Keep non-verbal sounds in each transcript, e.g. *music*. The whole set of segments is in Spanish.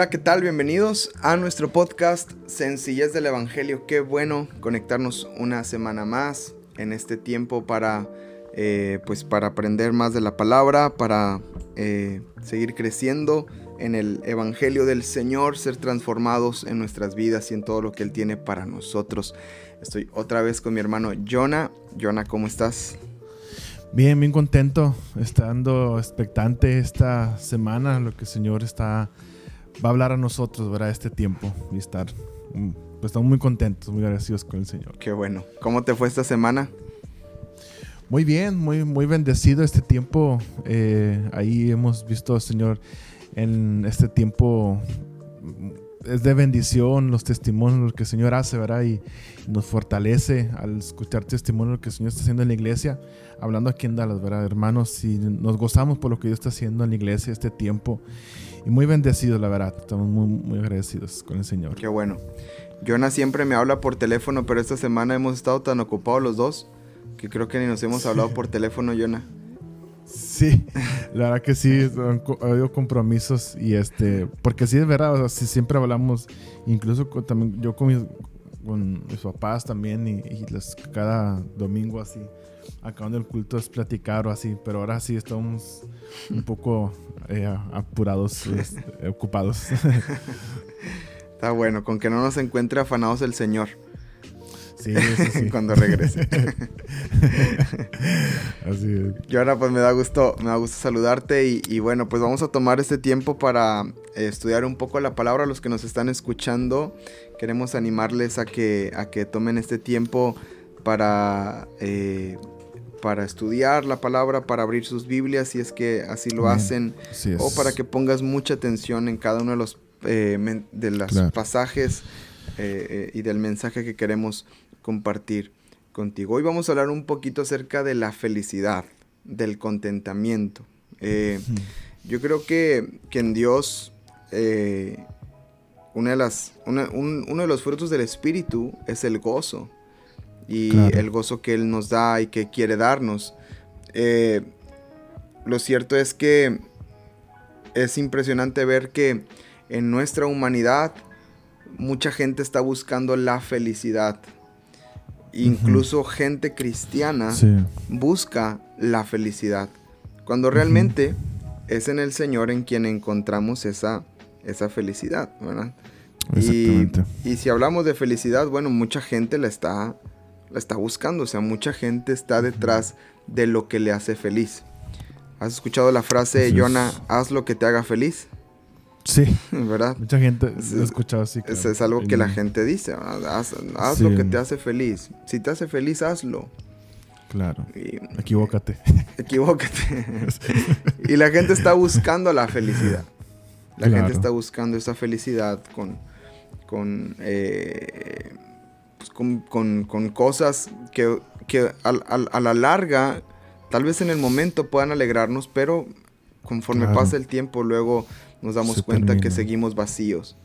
Hola, ¿qué tal? Bienvenidos a nuestro podcast Sencillez del Evangelio. Qué bueno conectarnos una semana más en este tiempo para, eh, pues para aprender más de la palabra, para eh, seguir creciendo en el Evangelio del Señor, ser transformados en nuestras vidas y en todo lo que Él tiene para nosotros. Estoy otra vez con mi hermano Jonah. Jonah, ¿cómo estás? Bien, bien contento, estando expectante esta semana, lo que el Señor está va a hablar a nosotros, ¿verdad? Este tiempo y estar, mm, pues estamos muy contentos, muy agradecidos con el Señor. Qué bueno. ¿Cómo te fue esta semana? Muy bien, muy, muy bendecido este tiempo. Eh, ahí hemos visto, Señor, en este tiempo es de bendición los testimonios que el Señor hace, ¿verdad? Y nos fortalece al escuchar testimonios que el Señor está haciendo en la iglesia, hablando aquí en Dallas, ¿verdad? Hermanos, y nos gozamos por lo que Dios está haciendo en la iglesia este tiempo. Y muy bendecidos, la verdad. Estamos muy, muy agradecidos con el Señor. Qué bueno. Jonah siempre me habla por teléfono, pero esta semana hemos estado tan ocupados los dos que creo que ni nos hemos hablado por teléfono, Jonah. Sí, la verdad que sí, ha habido compromisos y este, porque sí es verdad, o sea, siempre hablamos, incluso también yo con mis, con mis papás también y, cada domingo así, acabando el culto es platicar o así, pero ahora sí estamos un poco eh, apurados, *laughs* este, ocupados. *laughs* Está bueno, con que no nos encuentre afanados el Señor. Sí, eso sí. *laughs* Cuando regrese. Así es. Y ahora pues me da gusto, me da gusto saludarte y, bueno, pues vamos a tomar este tiempo para eh, estudiar un poco la palabra. Los que nos están escuchando, queremos animarles a que, a que tomen este tiempo para, eh, para estudiar la palabra, para abrir sus Biblias si es que así lo hacen, o para que pongas mucha atención en cada uno de los eh, de los pasajes y del mensaje que queremos compartir contigo. Hoy vamos a hablar un poquito acerca de la felicidad, del contentamiento. Eh, yo creo que, en Dios eh, una de las, uno de los frutos del Espíritu es el gozo y el gozo que Él nos da y que quiere darnos. Eh, lo cierto es que es impresionante ver que en nuestra humanidad mucha gente está buscando la felicidad. Incluso gente cristiana busca la felicidad, cuando realmente es en el Señor en quien encontramos esa, esa felicidad, ¿verdad? Y, y, si hablamos de felicidad, bueno, mucha gente la está, la está buscando, o sea, mucha gente está detrás de lo que le hace feliz. ¿Has escuchado la frase, Jonah, haz lo que te haga feliz? Sí. *laughs* ¿Verdad? Mucha gente lo ha escuchado así. Es algo que la gente dice. Haz, lo que te hace feliz. Si te hace feliz, hazlo. Claro. equivócate. Equivócate. *laughs* y la gente está buscando la felicidad. La gente está buscando esa felicidad con, con, eh, pues con, cosas que, a, la larga, tal vez en el momento puedan alegrarnos, pero conforme pasa el tiempo, luego nos damos cuenta que seguimos vacíos.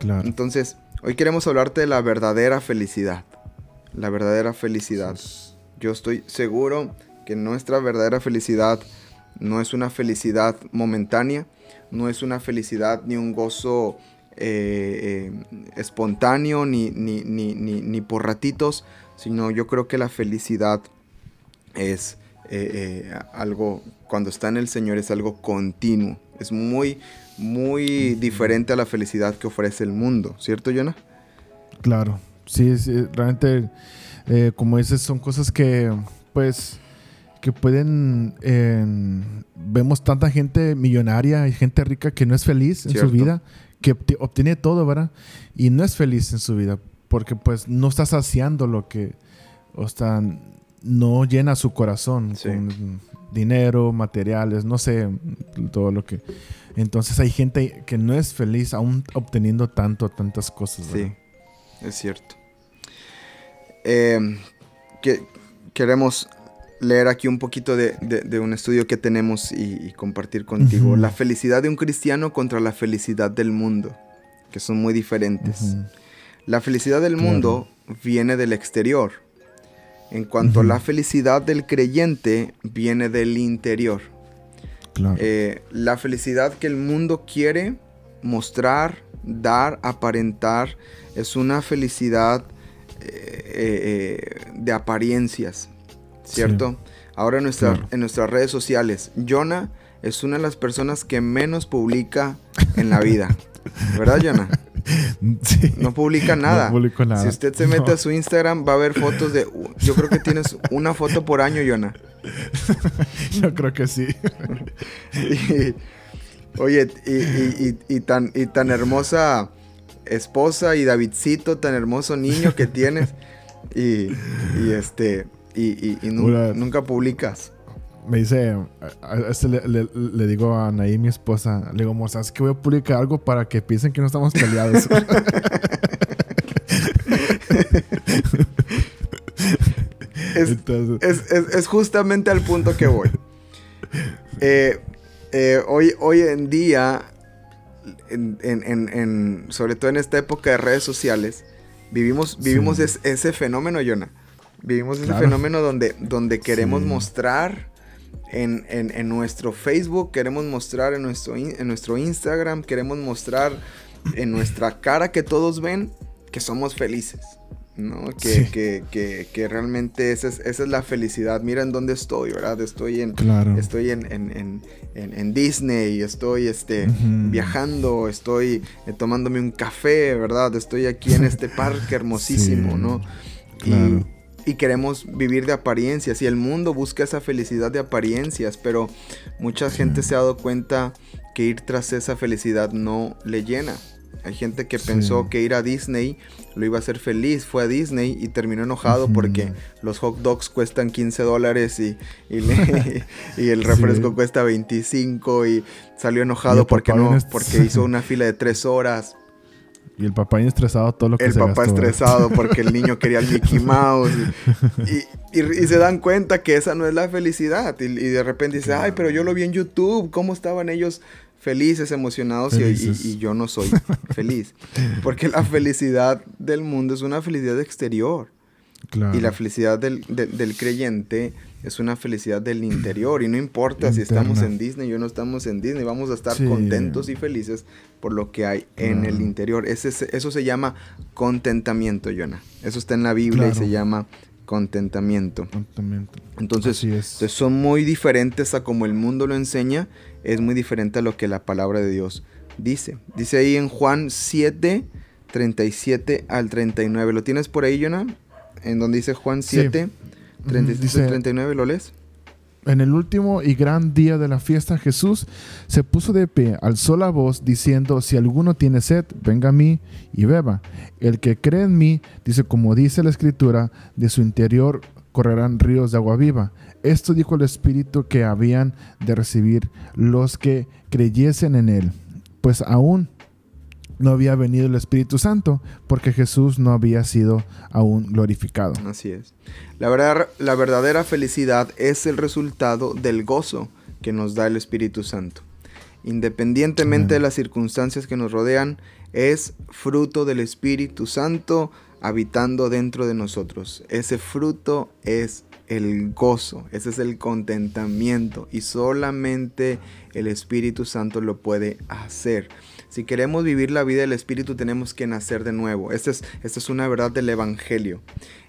Claro. Entonces, hoy queremos hablarte de la verdadera felicidad. La verdadera felicidad. Yo estoy seguro que nuestra verdadera felicidad no es una felicidad momentánea, no es una felicidad ni un gozo eh, eh, espontáneo ni, ni, ni, ni, por ratitos, sino yo creo que la felicidad es eh, algo, cuando está en el Señor, es algo continuo. Es muy, muy diferente a la felicidad que ofrece el mundo, ¿cierto, Jonah? Claro, sí, realmente, eh, como dices, son cosas que, pues, que pueden, vemos tanta gente millonaria y gente rica que no es feliz en su vida, que obtiene todo, ¿verdad? Y no es feliz en su vida, porque pues no está saciando lo que, o sea, no llena su corazón con dinero, materiales, no sé, todo lo que... Entonces hay gente que no es feliz aún obteniendo tanto, tantas cosas. Sí, es cierto. Em, que, queremos leer aquí un poquito de, un estudio que tenemos y, compartir contigo. La felicidad de un cristiano contra la felicidad del mundo, que son muy diferentes. La felicidad del mundo viene del exterior. En cuanto a la felicidad del creyente, viene del interior. Eh, la felicidad que el mundo quiere mostrar, dar, aparentar, es una felicidad eh, eh, de apariencias, ¿cierto? Ahora en, en nuestras redes sociales, Jonah es una de las personas que menos publica en la vida. ¿Verdad, Jonah? *laughs* No publica nada. Si usted se mete a su Instagram, va a ver fotos de. Yo creo que tienes una foto por año, Jonah. *laughs* yo creo que sí. *laughs* oye, y, tan, y tan hermosa esposa y Davidcito, tan hermoso niño que tienes. Y, este. Y, nunca publicas me dice, este le, digo a Naí, mi esposa, le digo, ¿sabes que voy a publicar algo para que piensen que no estamos peleados? *laughs* es, justamente al punto que voy. Eh, eh, hoy, hoy en día, en, sobre todo en esta época de redes sociales, vivimos, vivimos ese fenómeno, Jonah. Vivimos ese fenómeno donde, donde queremos mostrar en, nuestro Facebook, queremos mostrar en nuestro, en nuestro Instagram, queremos mostrar en nuestra cara que todos ven que somos felices. ¿no? Que, que, realmente esa es, esa es, la felicidad. Mira en dónde estoy, ¿verdad? Estoy en, estoy en, Disney, estoy este, viajando, estoy eh, tomándome un café, ¿verdad? Estoy aquí en este parque *laughs* hermosísimo, ¿no? Claro y queremos vivir de apariencias y el mundo busca esa felicidad de apariencias, pero mucha gente se ha dado cuenta que ir tras esa felicidad no le llena. Hay gente que pensó que ir a Disney lo iba a hacer feliz, fue a Disney y terminó enojado porque los hot dogs cuestan 15 dólares y, y, *laughs* el refresco cuesta 25 y salió enojado porque no, porque hizo una fila de 3 horas. Y el papá estresado todo lo que el se El papá estresado porque el niño quería el Mickey Mouse. Y, y, se dan cuenta que esa no es la felicidad. Y, de repente dice, ay, pero yo lo vi en YouTube. ¿Cómo estaban ellos felices, emocionados? Y, yo no soy feliz. Porque la felicidad del mundo es una felicidad exterior. Y la felicidad del, del creyente es una felicidad del interior y no importa si estamos en Disney o no estamos en Disney, vamos a estar contentos y felices por lo que hay en el interior. Ese, eso se llama contentamiento, Jonah. Eso está en la Biblia y se llama contentamiento. Entonces, entonces, son muy diferentes a como el mundo lo enseña, es muy diferente a lo que la palabra de Dios dice. Dice ahí en Juan 7, 37 al 39. ¿Lo tienes por ahí, Jonah? En donde dice Juan 7. 39, ¿lo lees? En el último y gran día de la fiesta, Jesús se puso de pie, alzó la voz, diciendo, si alguno tiene sed, venga a mí y beba. El que cree en mí, dice como dice la escritura, de su interior correrán ríos de agua viva. Esto dijo el Espíritu que habían de recibir los que creyesen en él. Pues aún no había venido el Espíritu Santo porque Jesús no había sido aún glorificado. Así es. La, verdad, la verdadera felicidad es el resultado del gozo que nos da el Espíritu Santo. Independientemente de las circunstancias que nos rodean, es fruto del Espíritu Santo habitando dentro de nosotros. Ese fruto es el gozo, ese es el contentamiento y solamente el Espíritu Santo lo puede hacer. Si queremos vivir la vida del Espíritu tenemos que nacer de nuevo. Esta es, es una verdad del Evangelio.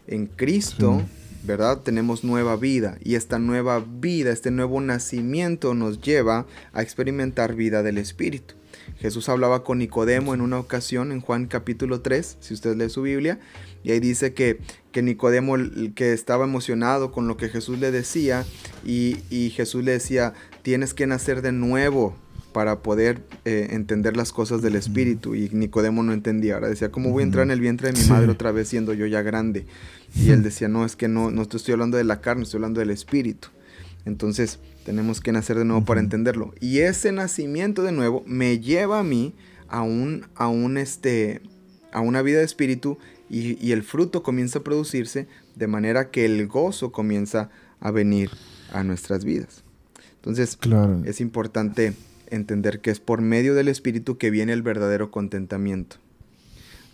En Cristo, ¿verdad? Tenemos nueva vida y esta nueva vida, este nuevo nacimiento nos lleva a experimentar vida del Espíritu. Jesús hablaba con Nicodemo en una ocasión en Juan capítulo 3, si usted lee su Biblia, y ahí dice que, que Nicodemo que estaba emocionado con lo que Jesús le decía y, y Jesús le decía, tienes que nacer de nuevo para poder eh, entender las cosas del espíritu y Nicodemo no entendía, ahora decía, ¿cómo voy a entrar en el vientre de mi madre otra vez siendo yo ya grande? Y él decía, no, es que no, no estoy hablando de la carne, estoy hablando del espíritu. Entonces tenemos que nacer de nuevo para entenderlo. Y ese nacimiento de nuevo me lleva a mí a, un, a, un este, a una vida de espíritu y, y el fruto comienza a producirse de manera que el gozo comienza a venir a nuestras vidas. Entonces claro. es importante entender que es por medio del Espíritu que viene el verdadero contentamiento.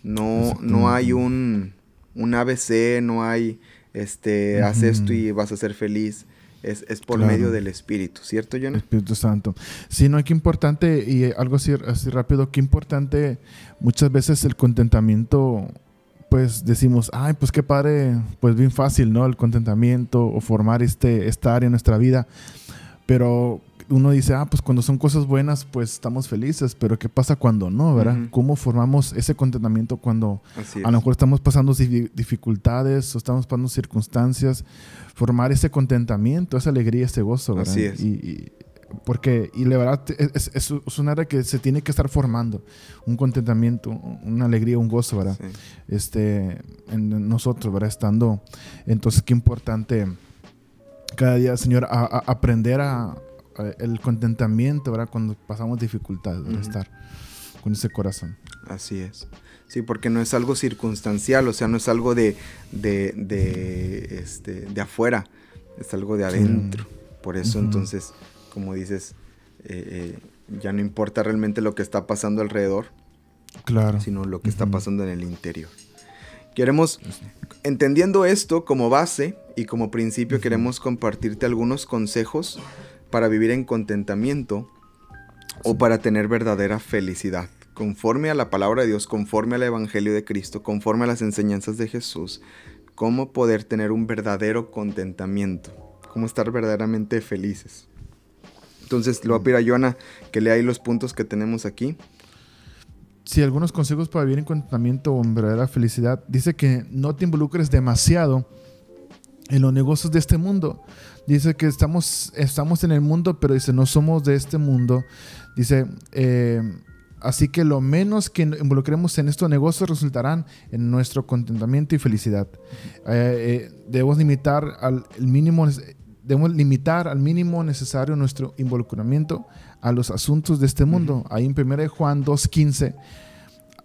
No, no hay un, un ABC, no hay, este, haz esto y vas a ser feliz. es, por medio del Espíritu, ¿cierto, Jonah? Espíritu Santo. Sí, no, qué importante, y algo así, así rápido, qué importante muchas veces el contentamiento pues decimos, ay, pues qué padre, pues bien fácil, ¿no? El contentamiento o formar este, esta área en nuestra vida. Pero uno dice, ah, pues cuando son cosas buenas, pues estamos felices, pero ¿qué pasa cuando no, verdad? ¿Cómo formamos ese contentamiento cuando a lo mejor estamos pasando dificultades o estamos pasando circunstancias? Formar ese contentamiento, esa alegría, ese gozo, ¿verdad? Así es. Y, porque, y la verdad, es, es, es, un área que se tiene que estar formando, un contentamiento, una alegría, un gozo, ¿verdad? Este, en nosotros, ¿verdad? Estando, entonces, qué importante cada día, Señor, aprender a, el contentamiento, ¿verdad? Cuando pasamos dificultades, estar con ese corazón. Así es. Sí, porque no es algo circunstancial, o sea, no es algo de, de, de, este, de afuera, es algo de adentro. Por eso entonces, como dices, eh, eh, ya no importa realmente lo que está pasando alrededor, claro. sino lo que está pasando en el interior. Queremos, entendiendo esto como base y como principio, queremos compartirte algunos consejos para vivir en contentamiento o para tener verdadera felicidad. Conforme a la palabra de Dios, conforme al Evangelio de Cristo, conforme a las enseñanzas de Jesús, cómo poder tener un verdadero contentamiento, cómo estar verdaderamente felices. Entonces, le voy a pedir a Joana que lea ahí los puntos que tenemos aquí. Sí, algunos consejos para vivir en contentamiento o en verdadera felicidad. Dice que no te involucres demasiado en los negocios de este mundo. Dice que estamos, estamos en el mundo, pero dice, no somos de este mundo. Dice, eh, así que lo menos que involucremos en estos negocios resultarán en nuestro contentamiento y felicidad. Eh, eh, debemos limitar al mínimo debemos limitar al mínimo necesario nuestro involucramiento a los asuntos de este mundo. Ahí en 1 Juan 2.15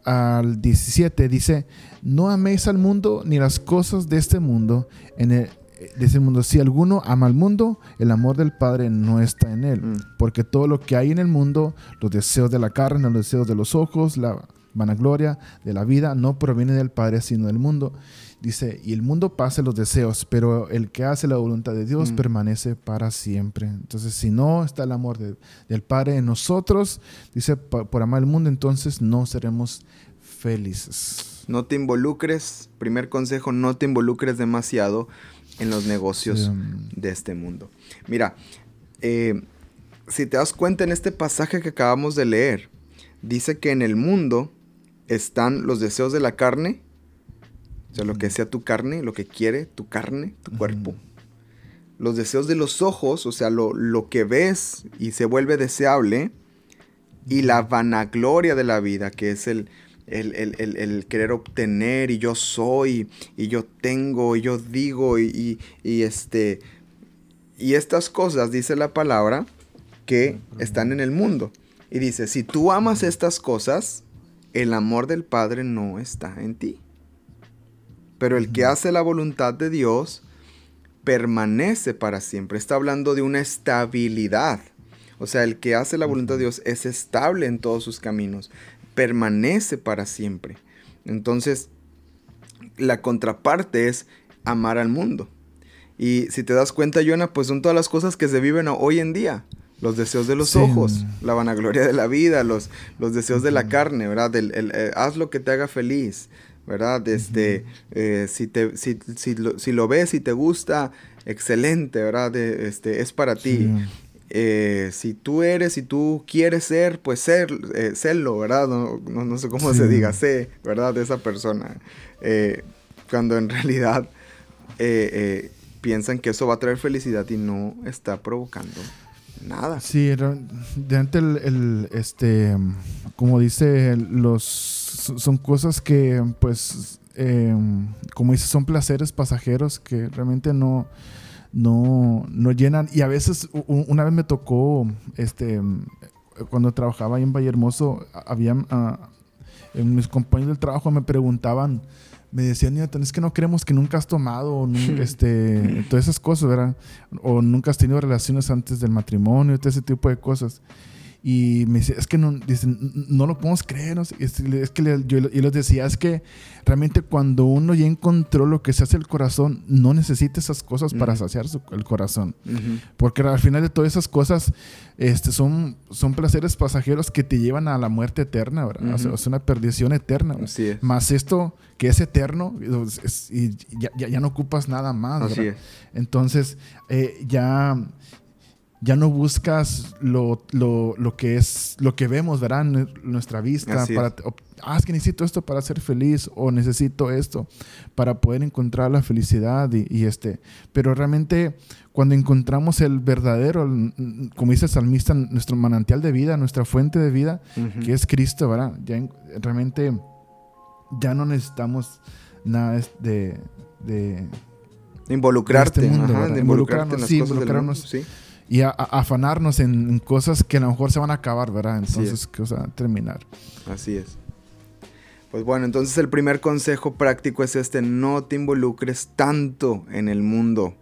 al 17 dice, no améis al mundo ni las cosas de este mundo. En el, de ese mundo, si alguno ama al mundo, el amor del Padre no está en él. Mm. Porque todo lo que hay en el mundo, los deseos de la carne, los deseos de los ojos, la vanagloria de la vida, no proviene del Padre, sino del mundo. Dice, y el mundo pasa los deseos, pero el que hace la voluntad de Dios mm. permanece para siempre. Entonces, si no está el amor del Padre en nosotros, dice, por, amar al mundo, entonces no seremos felices. No te involucres, primer consejo, no te involucres demasiado en los negocios de este mundo. Mira, eh, si te das cuenta en este pasaje que acabamos de leer, dice que en el mundo están los deseos de la carne, sea, lo que sea tu carne, lo que quiere tu carne, tu cuerpo. Los deseos de los ojos, o sea, lo, lo que ves y se vuelve deseable. Y la vanagloria de la vida, que es el, el, querer obtener y yo soy y yo tengo y yo digo y, este y estas cosas dice la palabra que están en el mundo. Y dice si tú amas estas cosas el amor del Padre no está en ti pero el que hace la voluntad de Dios permanece para siempre está hablando de una estabilidad o sea, el que hace la voluntad de Dios es estable en todos sus caminos permanece para siempre. Entonces, la contraparte es amar al mundo. Y si te das cuenta, Jonah, pues son todas las cosas que se viven hoy en día. Los deseos de los ojos, la vanagloria de la vida, los, los deseos de la carne, ¿verdad? Eh, haz lo que te haga feliz, ¿verdad? Este, eh, si, te, si, lo, ves y te gusta, excelente, ¿verdad? este, es para ti. Eh, si tú eres, si tú quieres ser, pues ser, eh, serlo, ¿verdad? No, sé cómo se diga, sé, ¿verdad? De esa persona. Cuando en *laughs* realidad piensan que eso va a traer felicidad y no está provocando nada. Sí, de antes el, este, como dice, los, son cosas que, pues, como dice, son placeres pasajeros que realmente no no, no llenan. Y a veces, una vez me tocó, este, cuando trabajaba ahí en Valle Hermoso, había, mis compañeros del trabajo me preguntaban, me decían, es que no creemos que nunca has tomado, *laughs* este, todas esas cosas, ¿verdad? O nunca has tenido relaciones antes del matrimonio, todo ese tipo de cosas. Y me dice, es que no, no lo podemos creer. Es, que yo, les decía, es que realmente cuando uno ya encontró lo que se hace el corazón, no necesita esas cosas para saciar el corazón. Porque al final de todas esas cosas este, son, son placeres pasajeros que te llevan a la muerte eterna, ¿verdad? es una perdición eterna. Más esto que es eterno, y ya, no ocupas nada más. Entonces, eh, ya ya no buscas lo, que es lo que vemos, ¿verdad? nuestra vista. para, ah, es que necesito esto para ser feliz o necesito esto para poder encontrar la felicidad y, este. Pero realmente cuando encontramos el verdadero, como dice el salmista, nuestro manantial de vida, nuestra fuente de vida, que es Cristo, ¿verdad? Ya realmente ya no necesitamos nada de... de involucrarte, este de involucrarte en las cosas del mundo, sí y a, afanarnos en, cosas que a lo mejor se van a acabar, ¿verdad? Entonces, que va a terminar. Así es. Pues bueno, entonces el primer consejo práctico es este, no te involucres tanto en el mundo,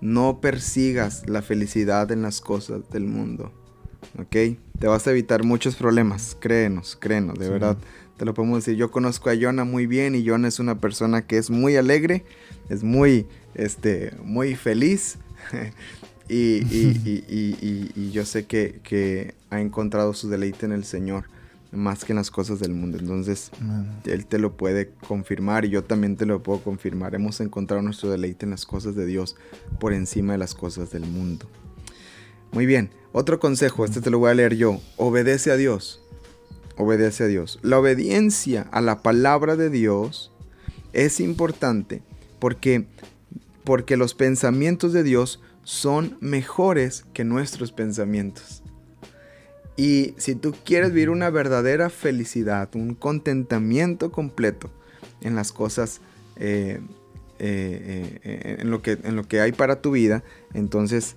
no persigas la felicidad en las cosas del mundo, ¿ok? Te vas a evitar muchos problemas, créenos, créenos, de verdad, te lo podemos decir. Yo conozco a Jonah muy bien y Jonah es una persona que es muy alegre, es muy, este, muy feliz. *laughs* Y, yo sé que, ha encontrado su deleite en el Señor más que en las cosas del mundo. Entonces, Él te lo puede confirmar y yo también te lo puedo confirmar. Hemos encontrado nuestro deleite en las cosas de Dios por encima de las cosas del mundo. Muy bien, otro consejo, este te lo voy a leer yo. Obedece a Dios. Obedece a Dios. La obediencia a la palabra de Dios es importante porque, porque los pensamientos de Dios son mejores que nuestros pensamientos. Y si tú quieres vivir una verdadera felicidad, un contentamiento completo en las cosas, eh, eh, eh, en, lo que, en lo que hay para tu vida, entonces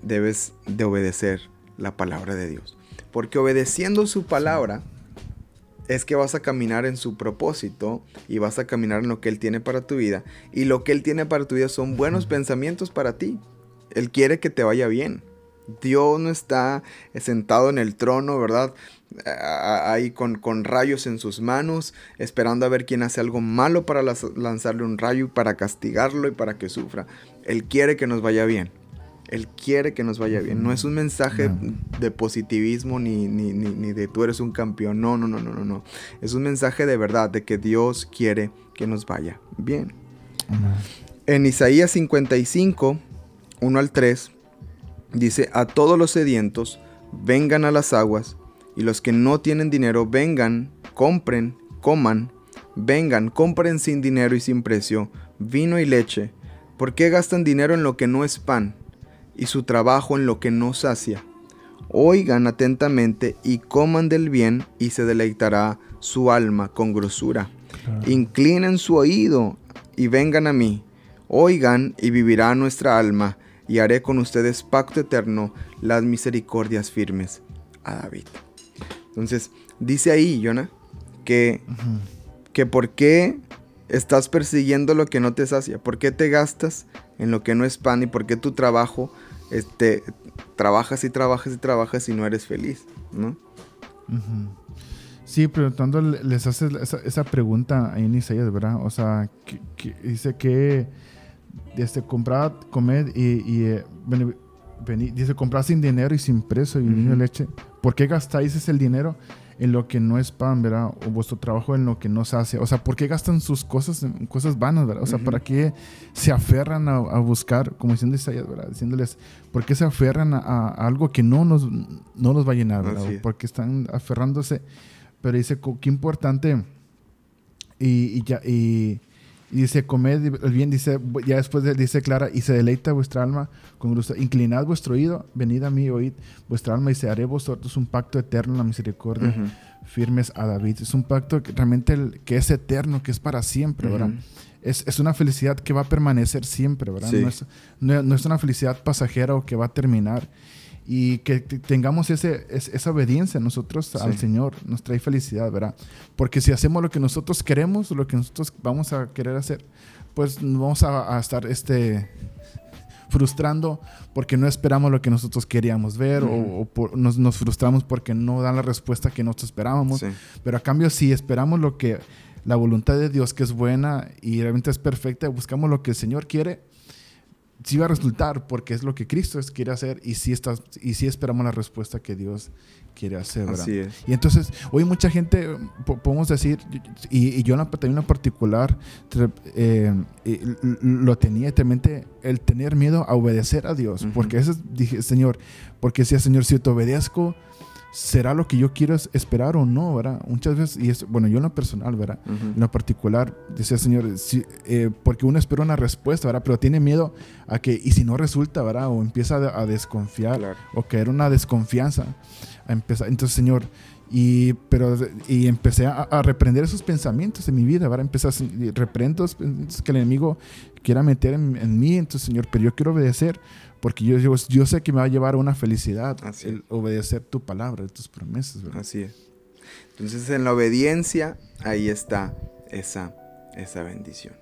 debes de obedecer la palabra de Dios. Porque obedeciendo su palabra es que vas a caminar en su propósito y vas a caminar en lo que Él tiene para tu vida. Y lo que Él tiene para tu vida son buenos pensamientos para ti. Él quiere que te vaya bien. Dios no está sentado en el trono, ¿verdad? Ahí con, con, rayos en sus manos, esperando a ver quién hace algo malo para lanzarle un rayo y para castigarlo y para que sufra. Él quiere que nos vaya bien. Él quiere que nos vaya bien. No es un mensaje de positivismo ni, ni, ni, de tú eres un campeón. No, no, no, no, no, no. Es un mensaje de verdad, de que Dios quiere que nos vaya bien. En Isaías 55, 1 al 3, dice, a todos los sedientos, vengan a las aguas, y los que no tienen dinero, vengan, compren, coman, vengan, compren sin dinero y sin precio, vino y leche. ¿Por qué gastan dinero en lo que no es pan, y su trabajo en lo que no sacia? Oigan atentamente y coman del bien, y se deleitará su alma con grosura. Inclinen su oído y vengan a mí. Oigan y vivirá nuestra alma y haré con ustedes pacto eterno, las misericordias firmes a David. Entonces, dice ahí, Jonah, que, que por qué estás persiguiendo lo que no te sacia, por qué te gastas en lo que no es pan y por qué tu trabajo, este, trabajas y trabajas y trabajas y no eres feliz, ¿no? Sí, preguntando, les hace esa, pregunta ahí en Isaías, ¿verdad? O sea, dice que este, comprar, comer y, eh, dice, comprar sin dinero y sin precio y uh leche. ¿Por qué gastáis ese dinero en lo que no es pan, verdad? O vuestro trabajo en lo que no se hace. O sea, ¿por qué gastan sus cosas en cosas vanas, verdad? O sea, ¿para qué se aferran a, buscar, como diciendo Isaías, verdad? Diciéndoles, ¿por qué se aferran a, algo que no nos, no nos va a llenar, verdad? Porque están aferrándose. Pero dice, qué importante. Y, y ya, y y dice, comed el bien, dice, ya después dice Clara, y se deleita vuestra alma con gusto. Inclinad vuestro oído, venid a mí, oíd vuestra alma, y se haré vosotros un pacto eterno en la misericordia, firmes a David. Es un pacto que realmente que es eterno, que es para siempre, ¿verdad? Es, es, una felicidad que va a permanecer siempre, ¿verdad? No, es, no, es, una felicidad pasajera o que va a terminar y que tengamos ese, esa obediencia nosotros al Señor nos trae felicidad, ¿verdad? Porque si hacemos lo que nosotros queremos, lo que nosotros vamos a querer hacer, pues vamos a, estar este, frustrando porque no esperamos lo que nosotros queríamos ver o, nos, frustramos porque no dan la respuesta que nosotros esperábamos. Pero a cambio, si esperamos lo que la voluntad de Dios, que es buena y realmente es perfecta, buscamos lo que el Señor quiere, sí va a resultar porque es lo que Cristo quiere hacer y sí, está, y sí esperamos la respuesta que Dios quiere hacer. ¿verdad? Así es. Y entonces, hoy mucha gente, podemos decir, y, yo también en particular, eh, lo tenía realmente el tener miedo a obedecer a Dios, porque eso dije, Señor, porque si Señor, si te obedezco, será lo que yo quiero esperar o no, ¿verdad? Muchas veces, y es, bueno, yo en lo personal, ¿verdad? En lo particular, decía Señor, eh, porque uno espera una respuesta, ¿verdad? Pero tiene miedo a que, y si no resulta, ¿verdad? O empieza a, desconfiar, o caer una desconfianza, a empezar, entonces, Señor, y, pero, y empecé a, reprender esos pensamientos en mi vida, ¿verdad? Empecé a reprendo que el enemigo quiera meter en, en mí, entonces, Señor, pero yo quiero obedecer, porque yo, yo, yo, sé que me va a llevar a una felicidad el obedecer tu palabra, tus promesas. ¿verdad? Así es. Entonces en la obediencia, ahí está esa, esa bendición.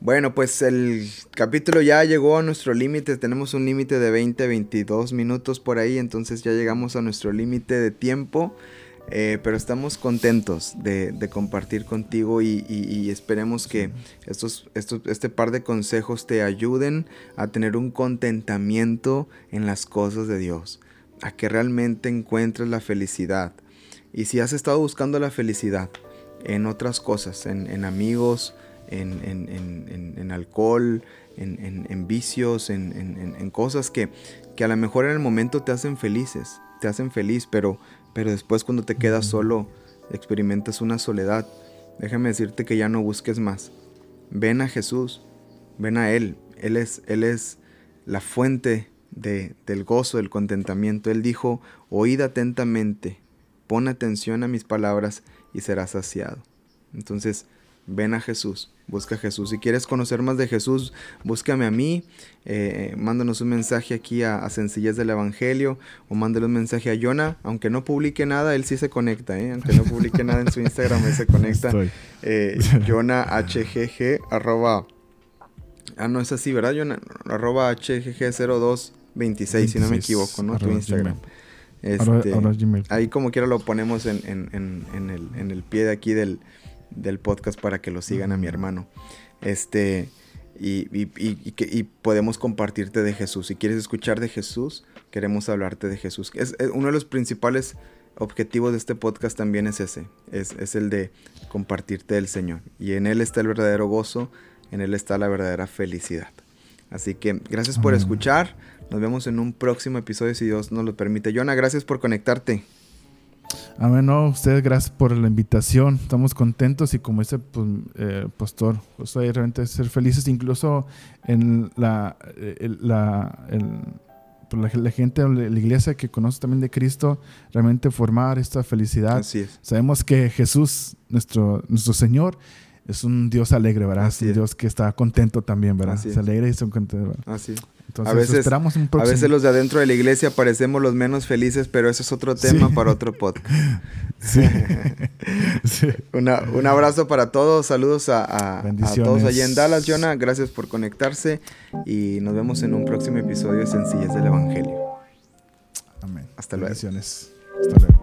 Bueno, pues el capítulo ya llegó a nuestro límite. Tenemos un límite de 20, 22 minutos por ahí. Entonces ya llegamos a nuestro límite de tiempo. Eh, pero estamos contentos de, compartir contigo y, esperemos que estos, este par de consejos te ayuden a tener un contentamiento en las cosas de Dios, a que realmente encuentres la felicidad. Y si has estado buscando la felicidad en otras cosas, en, amigos, en, alcohol, en, vicios, en, cosas que, que a lo mejor en el momento te hacen felices, te hacen feliz, pero pero después cuando te quedas solo, experimentas una soledad. Déjame decirte que ya no busques más. Ven a Jesús, ven a Él. Él es, Él es la fuente de, del gozo, del contentamiento. Él dijo, oíd atentamente, pon atención a mis palabras y serás saciado. Entonces, ven a Jesús, busca a Jesús. Si quieres conocer más de Jesús, búscame a mí, eh, mándanos un mensaje aquí a, Sencillez del Evangelio o mándale un mensaje a Jonah, aunque no publique nada, él sí se conecta, ¿eh? aunque no publique nada en su Instagram, él se conecta. *laughs* Eh, Jonah HGG arroba, ah no es así, ¿verdad? Jonah arroba HGG0226, si no me equivoco, ¿no? Tu Instagram. Este, ahí como quiera lo ponemos en, en, el, en el pie de aquí del, del podcast para que lo sigan a mi hermano. Este, y, y, podemos compartirte de Jesús. Si quieres escuchar de Jesús, queremos hablarte de Jesús. Es, uno de los principales objetivos de este podcast también es ese, es, el de compartirte del Señor. Y en Él está el verdadero gozo, en Él está la verdadera felicidad. Así que gracias por escuchar. Nos vemos en un próximo episodio si Dios nos lo permite. Jonah, gracias por conectarte. Amén, no, ustedes gracias por la invitación. Estamos contentos y como dice pues, eh, pastor, pues, realmente ser felices incluso en la, la, pues, la, gente, la, la iglesia que conoce también de Cristo, realmente formar esta felicidad. Así es. Sabemos que Jesús, nuestro, nuestro Señor, es un Dios alegre, ¿verdad? es un Dios que está contento también, ¿verdad? Así es. alegre y está contento, ¿verdad? Así es a veces, a veces los de adentro de la iglesia parecemos los menos felices, pero eso es otro tema para otro podcast. *laughs* Sí. *laughs* un abrazo para todos, saludos a, todos allá en Dallas, Jonah. Gracias por conectarse y nos vemos en un próximo episodio de Sencillez del Evangelio. Amén. Hasta luego. Hasta luego.